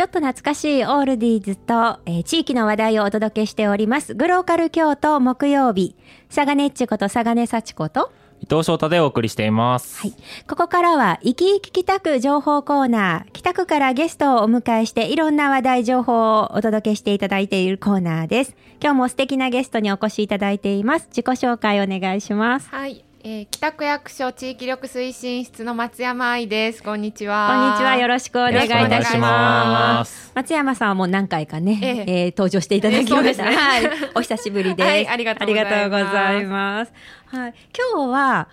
ちょっと懐かしいオールディーズと、えー地域の話題をお届けしております。グローカル京都木曜日。サガネッチことサガネサチこと。伊藤翔太でお送りしています。はい。ここからは、生き生き北区情報コーナー。北区からゲストをお迎えして、いろんな話題情報をお届けしていただいているコーナーです。今日も素敵なゲストにお越しいただいています。自己紹介お願いします。はい、えー、北区役所地域力推進室の松山愛です。こんにちこは。んにちは。よろしくお願いいたしよろしくお願いしま。ます松山さんはもう何回かね、えええー登場していただきました。えそうですねはい。お久しぶりです。はいありがとうございますありがとうございます。はい。今日は、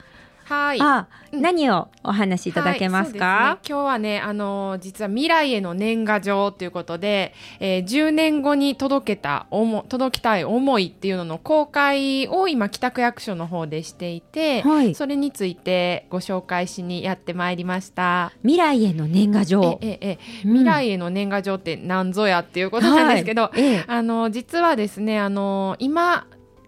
はい。あ、うん。何をお話しいただけますか、はいすね。今日はね、あのー実は未来への年賀状ということで、えー10年後に届けた思届きたい思いっていうのの公開を今北区役所の方でしていて、はい。それについてご紹介しにやってまいりました。未来への年賀状。ええええうん。未来への年賀状って何ぞやっていうことなんですけど、はい。ええ。あの実はですねあの今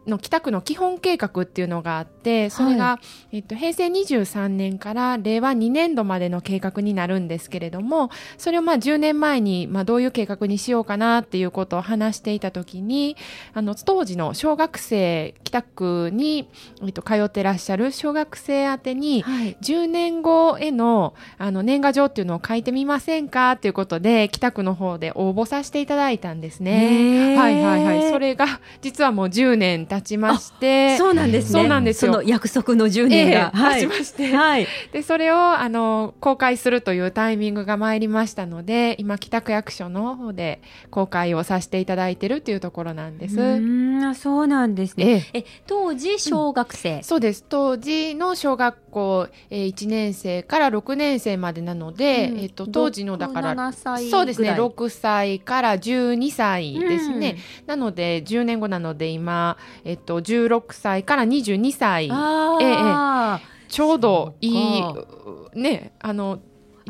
の北区の基本計画っていうのがあってそれが、えっと、平成23年から令和2年度までの計画になるんですけれどもそれをまあ10年前に、まあ、どういう計画にしようかなっていうことを話していた時にあの当時の小学生北区に、えっと、通ってらっしゃる小学生宛てに、はい。10年後へのあの年賀状っていうのを書いてみませんかっていうことで北区の方で応募させていただいたんですへね。ーはいはいはい。それが実はもう10年経ちまして、そうなんですね。そうなんですの約束の10年が。ええはい。経ちましてはい。でそれをあの公開するというタイミングが参りましたので、今北区役所の方で公開をさせていただいてるっていうところなんです。うーんあそうなんですね。ええ、当時小学生。そうです当時の小学校、えー、1年生から6年生までなので、うん。えっと当時のだから6 7歳そうですねぐらい6歳から12歳ですね、なので10年後なので今、えっと、16歳から22歳。あえええあ、ちょうどいいねあの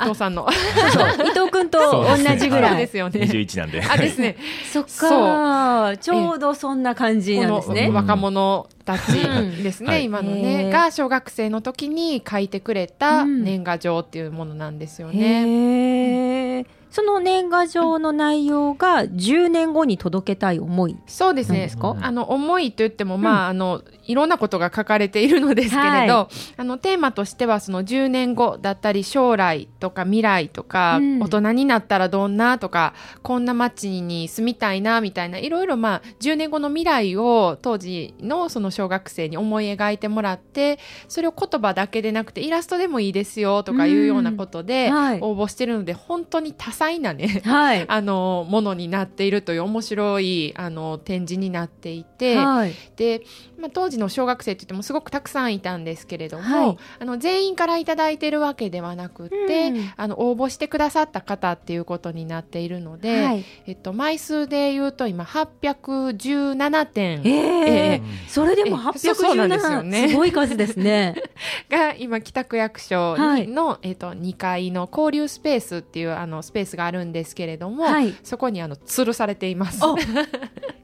伊藤さんの。そう、伊藤君と同じぐらい。ですよね。21なんで。あですね。そっか、ちょうどそんな感じこなんですね。の。若者たちですね、はい今のへねえが小学生の時に書いてくれたうん。年賀状っていうものなんですよね。その年賀状の内容が10年後に届けたい思い。そうですねなんですかあの思いといっても、まああのいろんなことが書かれているのですけれど、はあのテーマとしてはその10年後だったり将来とか未来とか、うん。大人になったらどんなとかこんな街に住みたいなみたいないろいろまあ10年後の未来を当時のその小学生に思い描いてもらってそれを言葉だけでなくてイラストでもいいですよとかいうようなことでうん。はい。応募してるので、本当に多彩なねはい。あのものになっているという面白いあの展示になっていて、はい。で、まあ、当時の小学生って言ってもすごくたくさんいたんですけれども、はい。あの全員からいただいてるわけではなくって、うんあの応募してくださった方っていうことになっているので、はい。えっと、枚数で言うと今817点。えええそれでもえそうそうなんですよ817ね。すごい数ですね。が今北区役所にはい。の、えっと、2階の交流スペースっていうあのスペースがあるんですけれども、はい。そこにあの吊るされています。あ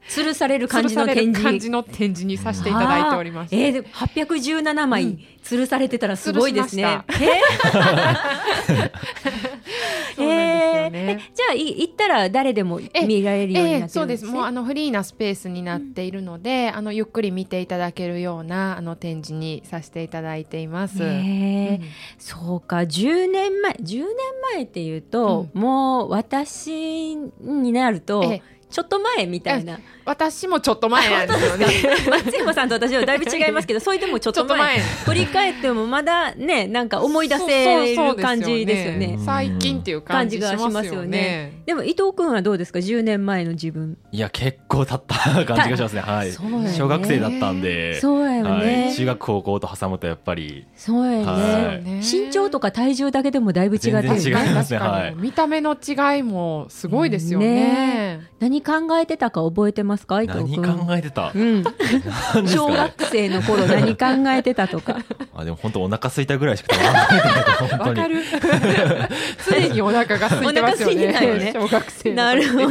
吊るされる感じの展示。の展示にさせていただいております。あーえー、で817う枚ん吊るされてたらすごいですね。え そうなんですよえね。じゃあい行ったら誰でも見られるようになってるんですね？そうです。もうあのフリーなスペースになっているので、あのゆっくり見ていただけるようなあの展示にさせていただいています。ねえそうか10年前10年前っていうと、もう私になると、ええちょっと前みたいな。私もちょっと前なんですよね。松山さんと私はだいぶ違いますけどそれでもちょっと前。振り返ってもまだねなんか思い出せる感じですよね。最近っていう感感じがしますすよね。でも伊藤君はどうですか？10年前の自分。いや、結構経った感じがしますね。はい。ね。小学生だったんで。そうやよね。はい。中学高校と挟むとやっぱり。そうやね、はい。ね身長とか体重だけでもだいぶ違ってる。全然違いますね。はい。見た目の違いもすごいですよね。何考えてたか覚えてますか？伊藤何君。考えてた？うん、小学生の頃何考えてたとか。あでも本当お腹空いたぐらいしか食わかる。常にお腹が空いてますよお腹空いてたよね。ね小学生のなるほど。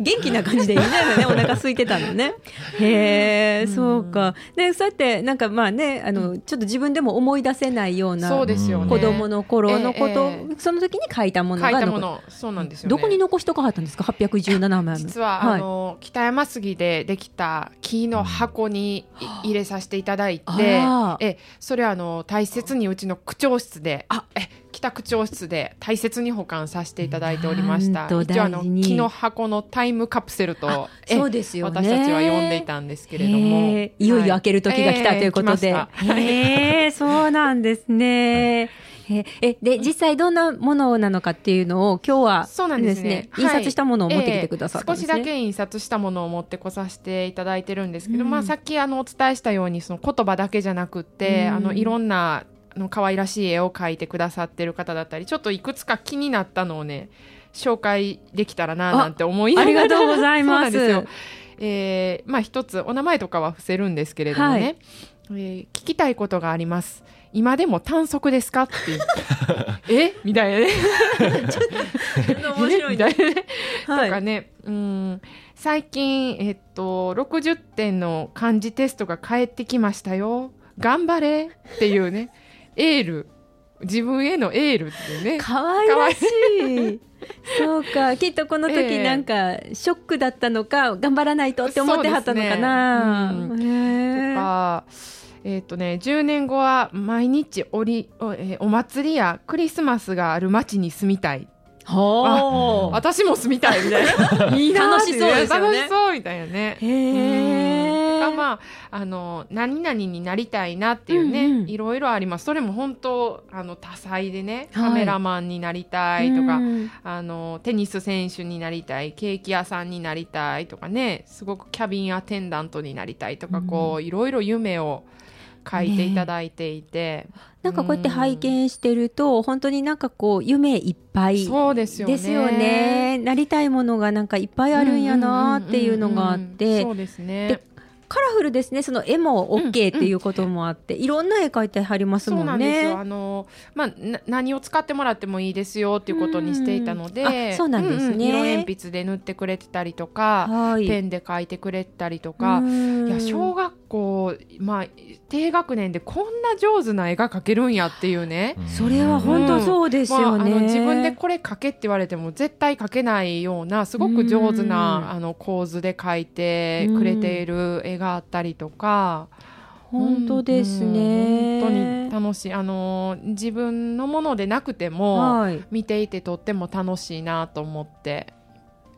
元気な感じでいいんだよね。お腹空いてたのね。へえ、そうか。で、そうやって、なんかまあね、あの、ちょっと自分でも思い出せないようなそうですよね。子供の頃のこと、ええその時に書いたものが書いたも残の。そうなんですよね。どこに残しとかはったんですか ?817 枚も。実は、はい。あの北山杉でできた木の箱にい入れさせていただいて、えそれはあの大切にうちの区長室であ。え北区長室で大切に保管させていただいておりました。一応あの木の箱のタイムカプセルとえそうですよね。私たちは呼んでいたんですけれども。い。よいよ開ける時が来たということで。えー来ました。へえ、そうなんですね。え、えで、実際どんなものなのかっていうのを今日はそうなんですね。印刷したものを持ってきてくださったんですね。ええ。少しだけ印刷したものを持ってこさせていただいてるんですけど、うんまあ、さっきあのお伝えしたようにその言葉だけじゃなくって、うんあのいろんなあの可愛らしい絵を描いてくださってる方だったりちょっといくつか気になったのをね紹介できたらななんて思いながら。ありがとうございます。えーまあ一つお名前とかは伏せるんですけれどもね、はい。えー聞きたいことがあります今でも短足ですか？って。え？みたいなね。面白いみたいなね。はい。とかね、うん、最近、えっと、60点の漢字テストが返ってきましたよ。頑張れ。っていうね、エール。自分へのエールっていうね。かわいらしい。そうか、きっとこのえ時えなんか、ショックだったのか、頑張らないとって思ってはったのかな。そうですへえとか、えっとね、10年後は毎日おりお,、えーお祭りやクリスマスがある街に住みたい。ほう。私も住みたいみたいな。いいな楽しそうですよね。楽しそうみたいなね。へえ。がまああの何々になりたいなっていうね、うんうん。いろいろあります。それも本当あの多彩でねはい。カメラマンになりたいとか、うんあのテニス選手になりたいケーキ屋さんになりたいとかねすごくキャビンアテンダントになりたいとか、こういろいろ夢を書いていただいていて、なんかこうやって拝見してると、本当になんかこう、夢いっぱい。そうですよね。ですよね。なりたいものがなんかいっぱいあるんやなっていうのがあっうんうんうんうん。てそ、うですね。でカラフルですね。その絵も OK っていうこともあって、いろんな絵描いてはりますもなん。ね。あの、まあ、な何を使ってもらってもいいですよっていうことにしていたのうんで、あそうなんですね。んん。色鉛筆で塗ってくれてたりとか、はい。ペンで書いてくれたりとか、いや小学学校、まあ、低学年でこんな上手な絵が描けるんやっていうね。それは本当そうですまあ、よね。あの自分でこれ描けって言われても絶対描けないようなすごく上手うんなあの構図で描いてくれている絵があったりとか、本当ですね。うん本当に楽しいあの自分のものでなくても、はい。見ていてとっても楽しいなと思って、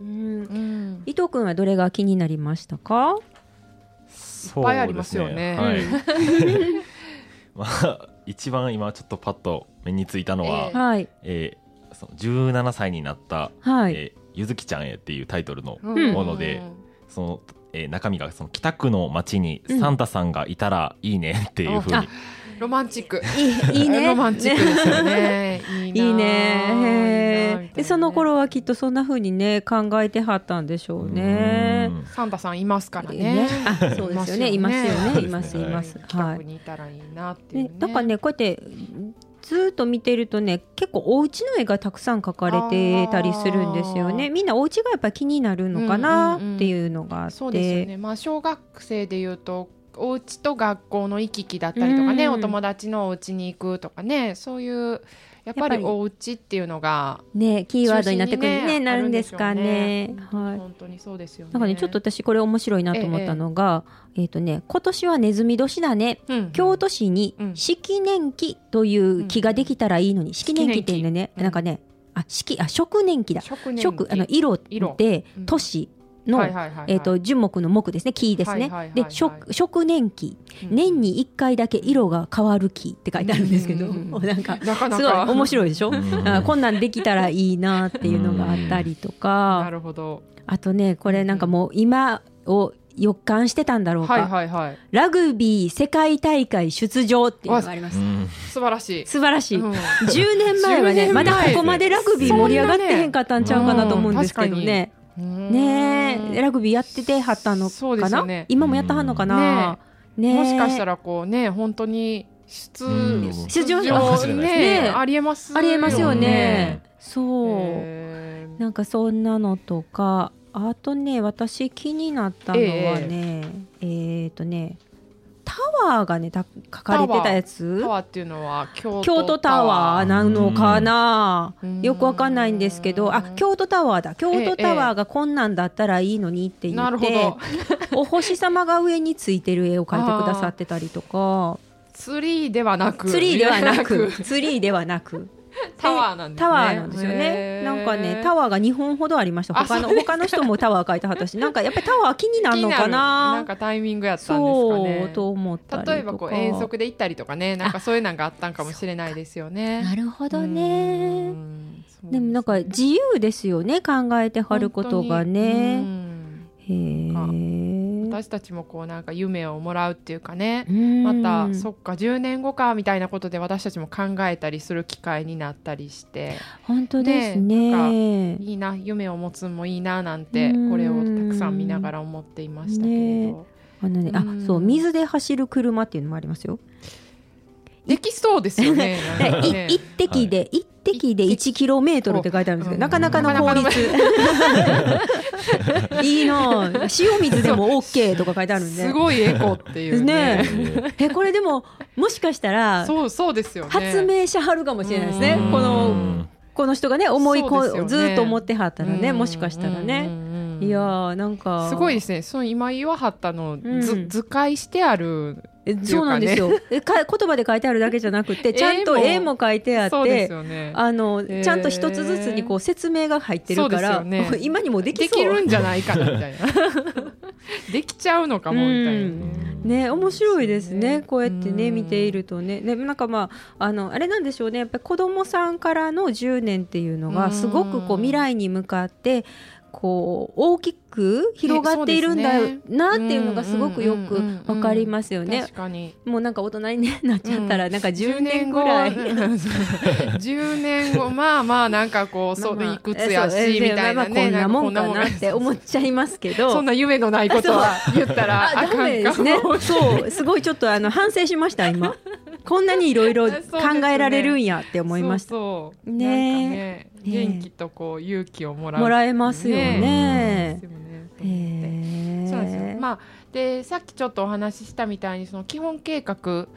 うんうん伊藤君はどれが気になりましたか？そういっぱいありますよね。はい。まあ一番今ちょっとパッと目についたのは、えはい。えーその17歳になった、はい。えーゆずきちゃんへっていうタイトルのうん。ものでその、えー中身がその北区の街にサンタさんがいたらいいねっていうふうに、あロマンチック。いいいいね。ロマンチックですよね。いいね。へいいなね。でその頃はきっとそんな風にね考えてはったんでしょうね。うん。サンタさんいますからね。ね。あそうですよね。いますよね。いますい。ます。はい。にい。たらいいなっていうなんかねこうやってずーっと見てるとね結構お家の絵がたくさん描かれてたりするんですよね。みんなお家がやっぱり気になるのかなっていうのがあって、そうですよね、まあ、小学生でいうとお家と学校の行き来だったりとかね、うん。お友達のお家に行くとかねそういうやっぱりり。お家っていうのがねキーワードになってくるね中心になるんですかね。はい。本当にそうですよね。なんかねちょっと私これ面白いなと思ったのが、えっ、とね今年はネズミ年だね。うん京都市にうん。式年期という木ができたらいいのに、式年期っていうのね、うんなんかねあ式あ食年期だ。食あの色色。でうん。年の、はいはいはいはい。えっ、と樹木の木ですね木ですね、はいはいはいはい。で食食年期うん年に1回だけ色が変わる木って書いてあるんですけど、うん なんかなかなすごいか面白いでしょ、うん。あこんなんできたらいいなっていうのがあったりとなか、るほど。あとねこれなんかもう今を予感してたんだろうか、はいはいはい。ラグビー世界大会出場っていうのがあります。うん。素晴らしい。素晴らしい、うん。10年前は10ねまだここまでラグビー盛り上がってへんかったんちゃうかなと思うんですけどね、ねえラグビーやっててはったのそうでかな、ね。今もやったはんのかな、ねえ。もしかしたらこうね本当に出うん。出場ねね。ありえますありえますよね。ね。そう。なんかそんなのとか、あとね、私気になったのはね、えっ、とね、タワーがね、た書かれてたやつ？タワーっていうのは京都タワー。なのかな、うん。よくわかんないんですけど、あ、京都タワーだ。京都タワーがこんなんだったらいいのにって言なるほって、ど。お星様が上についてる絵を描いてくださってたりとか、ツリーではなく。ツリーではなく、ツリーではなく、タワーなんですね。タワーなんですよね。なんかね、タワーが2本ほどありました。他の、他の人もタワー描いてはったし、なんかやっぱりタワー気になるのかな。なんかタイミングやったんですかそう、ねと思った。例えばこう遠足で行ったりとかね。なんかそういうのがあったんかもしれないですよね。なるほどうね。でもなんか自由ですよね、考えてはることがね。へえ。私たちもこうなんか夢をもらうっていうかね。うん。またそっか10年後かみたいなことで私たちも考えたりする機会になったりして。本当ですね。ね。いいな夢を持つのもいいななんてうん。これをたくさん見ながら思っていましたけれねど、あのね、あうん、そう、水で走る車っていうのもありますよ。できそうですよね。なんかでね。い一滴で、一滴で1キロメートルって書いてあるんですけど、うん。なかなかの効率。いいなぁ。塩水でも OK とか書いてあるんで。すごいエコっていうね。ね。え、これでも、もしかしたら、そうそうですよね。発明しはるかもしれないですね。う。ん。こうの、んこの人がね、思いこ、ね。ずーっと思ってはったらね、うん。もしかしたらね。いやー、なんか。すごいですね。その今言わはったの、図解してあるえそうなんですよ。えか言葉で書いてあるだけじゃなくて、ちゃんと絵も。書いてあって、あの、ちゃんと一つずつにこう説明が入ってるから、今にもできでそう。きるんじゃないかなみたいな できちゃうのかもみたいなね。ね、面白いですね。こうやってね、うん。見ているとね。で、なんかまあ、あの、あれなんでしょうね。やっぱり子供さんからの10年っていうのが、うん。すごくこう未来に向かって、こう、大きく広がっているんだそうですねなっていうのがすごくよくわかりますよね確。かにもうなんか大人にねなっちゃったら、うんなんか10年ぐらい。10年後 まあまあなんかこうそうまあまあいくつやしみたいなねまあまあこんなもんかなって思っちゃいますけど。そんな夢のないことは言ったらあかんかメですねも。そう、すごいちょっとあの反省しました今。こんなにいろいろ 考えられるんやって思いました。そうね元気とこう勇気をもらう。もらえますよね。そうですよえ。まあ、でさっきちょっとお話ししたみたいにその基本計画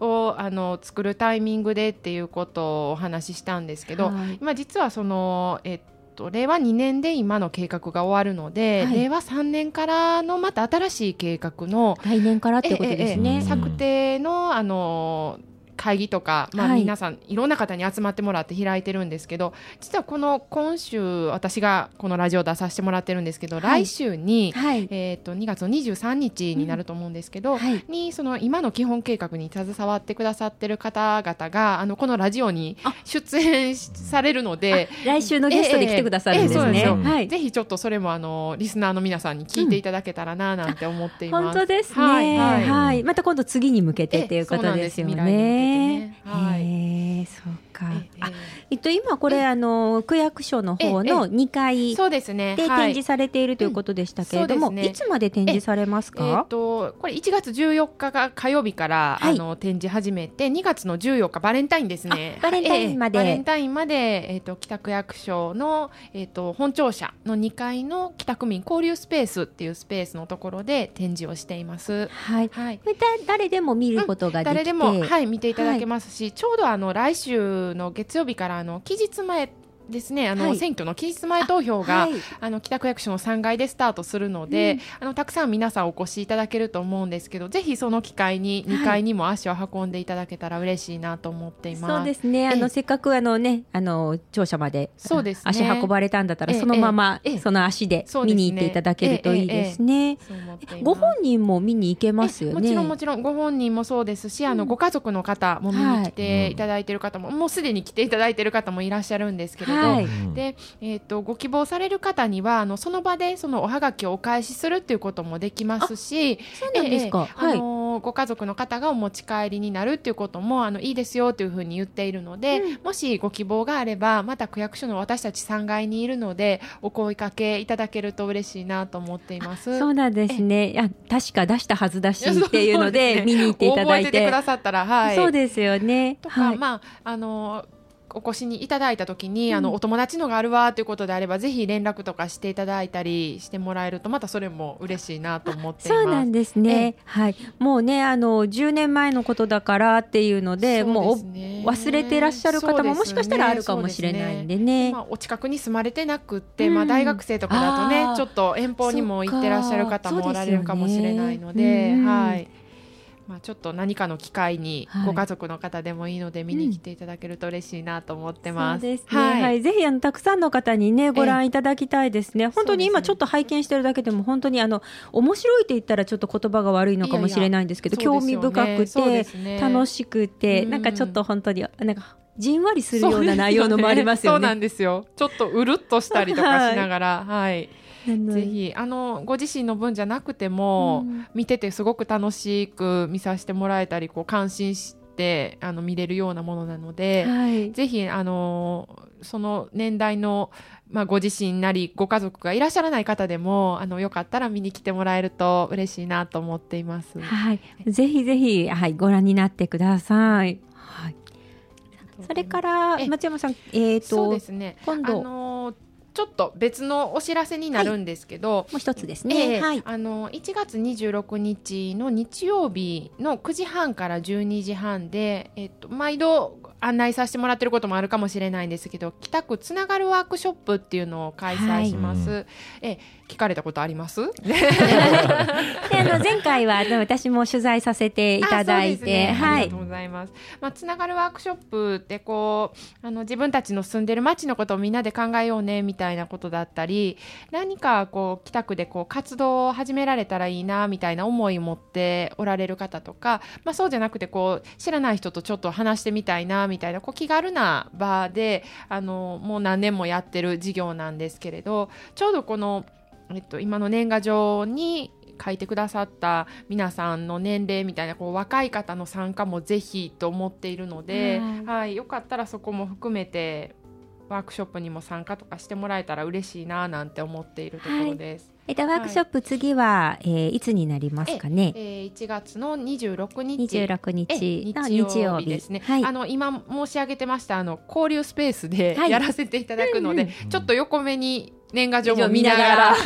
をあの作るタイミングでっていうことをお話ししたんですけど、はい。今実はその、えっと、令和2年で今の計画が終わるので、はい令和3年からのまた新しい計画の来年からってことですえええねえ。策定のあの会議とか、まあ、はい皆さん、い、ろんな方に集まってもらって開いてるんですけど実はこの今週私がこのラジオ出させてもらってるんですけど、はい来週に、はい。えー、と2月の23日になると思うんですけど、はい。にその今の基本計画に携わってくださってる方々があのこのラジオにあ出演しされるので。来週のゲストで来てくださるんですね。ええええそうです。ぜひちょっとそれもあのリスナーの皆さんに聞いていただけたらななんて思っています。本当ですね。はいは。はいいまた今度次に向けてっていうことですよねね。はい。そうか。えっと今これあの区役所の方えの2階そうですね。で展示されているということでしたけれども、いつまで展示されますえー、か？とこれ1月14日が火曜日から、はい。あの展示始めて2月の14日バレンタインですね。あバレンタインまで。えーバレンタインまで、えー、と北区役所の、えー、と本庁舎の2階の北区民交流スペースっていうスペースのところで展示をしています。はい。はい。誰でも見ることができて、誰でも、はい、見ていただけますし、ちょうどあの来週の月曜日からあの期日前ですねあの、はい。選挙の期日前投票が、はい。あの北区役所の3階でスタートするので、あのたくさん皆さんお越しいただけると思うんですけどぜひその機会にはい。2階にも足を運んでいただけたら嬉しいなと思っています。そうですね。あえ。えのせっかくあのね、あの庁舎までそうですね。足運ばれたんだったらええ。そのままええ。その足で見に行っていただけるといいですね。ご本人も見に行けますよね。えもちろんもちろんご本人もそうですし、あのご家族の方も見に来てい。ただいている方も、もうすでに来ていただいている方もいらっしゃるんですけれど、はいで、えー、とご希望される方にはあのその場でそのおはがきをお返しするっていうこともできますしそうなんですかあののご家族の方がお持ち帰りになるっていうこともあのいいですよというふうに言っているので、もしご希望があればまた区役所の私たち3階にいるのでお声かけいただけると嬉しいなと思っています。そうなんですね。いや、確か出したはずだしっていうので、見に行っていただいて。覚えててくださったら、はい。そうですよね。とか、はい。まあ、あの、お越しにいただいた時に、うん。あのお友達のがあるわということであればぜひ連絡とかしていただいたりしてもらえるとまたそれも嬉しいなと思っています。そうなんですね。はい。もうね、あの、10年前のことだからっていうので、もう忘れてらっしゃる方ももしかしたらあるかもしれないんでね。まあ、お近くに住まれてなくって、うん。まあ、大学生とかだとねちょっと遠方にも行ってらっしゃる方もおられるかもしれないのではいまあ、ちょっと何かの機会にはいご家族の方でもいいので見に来ていただけると嬉しいなと思ってます。そうですね。はい、ぜひあのたくさんの方にねご覧いただきたいですね。本当に今ちょっと拝見してるだけでも本当にあの面白いって言ったらちょっと言葉が悪いのかもしれないんですけど、興味深くそうでてすよね楽しくて、うんなんかちょっと本当になんかじんわりするような内容のもありますよそうなね。んですよ。ちょっとうるっとしたりとかしながら、はい。なのでぜひ、あの、ご自身の分じゃなくても、うん見ててすごく楽しく見させてもらえたり、こう、感心して、あの、見れるようなものなので、はい。ぜひ、あの、その年代の、まあ、ご自身なり、ご家族がいらっしゃらない方でも、あの、よかったら見に来てもらえると嬉しいなと思っています。はい。ぜひぜひ、はい、ご覧になってください。はい。それから、え松山さん、えっ、そうと、ですね。今度あのーちょっと別のお知らせになるんですけど、もう一つですえね。えはい。あの1月26日の日曜日の9時半から12時半で、えっと、毎度案内させてもらってることもあるかもしれないんですけど北区つながるワークショップっていうのを開催します、はいえ聞かれたことあります？であの 前回は私も取材させていただいて、ねはいありがとう。ございます。まあ、つながるワークショップってこうあの自分たちの住んでる街のことをみんなで考えようねみたいなことだったり何かこう北区でこう活動を始められたらいいなみたいな思いを持っておられる方とか、まあ、そうじゃなくてこう知らない人とちょっと話してみたいなみたいなこう気軽な場であのもう何年もやってる事業なんですけれどちょうどこの、えっと、今の年賀状に書いてくださった皆さんの年齢みたいなこう若い方の参加もぜひと思っているので、はいはい、よかったらそこも含めてワークショップにも参加とかしてもらえたら嬉しいななんて思っているところです。えっと、ワークショップ次は、えーいつになりますかね？えー1月の26日。26え日。の日日曜日曜日ですね、はい。あの今申し上げてましたあの交流スペースではい。やらせていただくので、うんうん。ちょっと横目に年賀状も見ながら。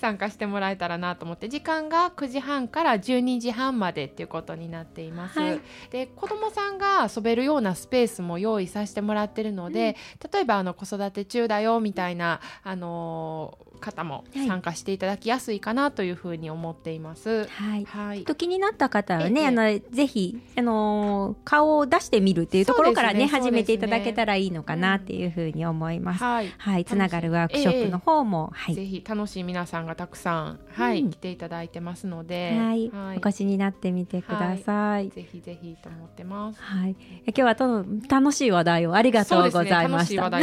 参加してもらえたらなと思って。時間が9時半から12時半までっていうことになっています、はい。で子どもさんが遊べるようなスペースも用意させてもらってるので、例えばあの子育て中だよみたいな、あのー方も参加していただきやすいかなというふうに思っています。はい。はい。と気になった方はね、ええ。あのぜひあのー顔を出してみるっていうところからねそうですね。始めていただけたらいいのかなっていうふうに思います。はいはい、つながるワークショップの方も、はい、ぜひ楽しい皆さんがたくさん、はいうん来ていただいてますので、はい、お越しになってみてください。ぜひぜひと思ってます。はい、今日はとの楽しい話題をありがとうございました。は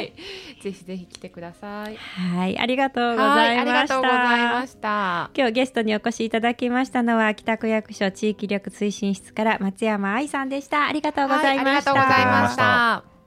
い、ぜひぜひ来てください。はい、ありがとうごはい、ざいました。ございました。今日ゲストにお越しいただきましたのは北区役所地域力推進室から松山愛さんでした。ありがとうございました。はいありがとうございました。